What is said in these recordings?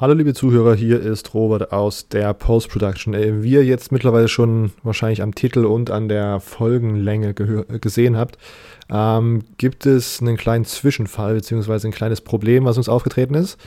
Hallo liebe Zuhörer, hier ist Robert aus der Post-Production. Wie ihr jetzt mittlerweile schon wahrscheinlich am Titel und an der Folgenlänge gesehen habt, ähm, gibt es einen kleinen Zwischenfall bzw. ein kleines Problem, was uns aufgetreten ist.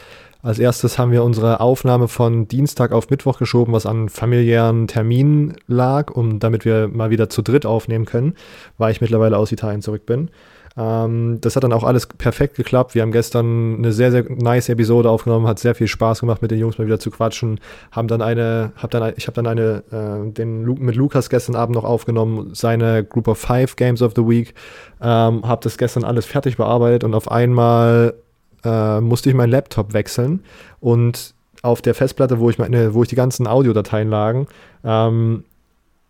Als erstes haben wir unsere Aufnahme von Dienstag auf Mittwoch geschoben, was an familiären Terminen lag, um damit wir mal wieder zu dritt aufnehmen können, weil ich mittlerweile aus Italien zurück bin. Ähm, das hat dann auch alles perfekt geklappt. Wir haben gestern eine sehr, sehr nice Episode aufgenommen, hat sehr viel Spaß gemacht, mit den Jungs mal wieder zu quatschen. Haben dann eine, hab dann, ich habe dann eine, äh, den Lu mit Lukas gestern Abend noch aufgenommen, seine Group of Five Games of the Week. Ähm, habe das gestern alles fertig bearbeitet und auf einmal äh, musste ich meinen Laptop wechseln und auf der Festplatte, wo ich meine, wo ich die ganzen Audiodateien lagen, ähm,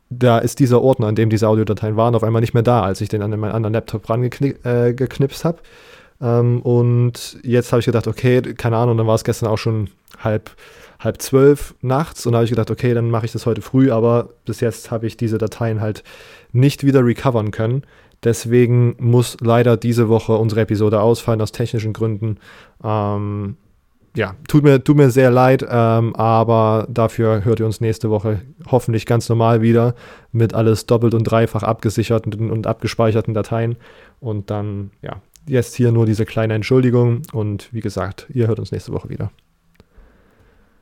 da ist dieser Ordner, in dem diese Audiodateien waren, auf einmal nicht mehr da, als ich den an meinen anderen Laptop rangeknipst äh, habe. Ähm, und jetzt habe ich gedacht, okay, keine Ahnung, dann war es gestern auch schon halb, halb zwölf nachts und da habe ich gedacht, okay, dann mache ich das heute früh, aber bis jetzt habe ich diese Dateien halt nicht wieder recovern können. Deswegen muss leider diese Woche unsere Episode ausfallen aus technischen Gründen. Ähm, ja, tut mir, tut mir sehr leid, ähm, aber dafür hört ihr uns nächste Woche hoffentlich ganz normal wieder mit alles doppelt und dreifach abgesicherten und abgespeicherten Dateien. Und dann, ja, jetzt hier nur diese kleine Entschuldigung und wie gesagt, ihr hört uns nächste Woche wieder.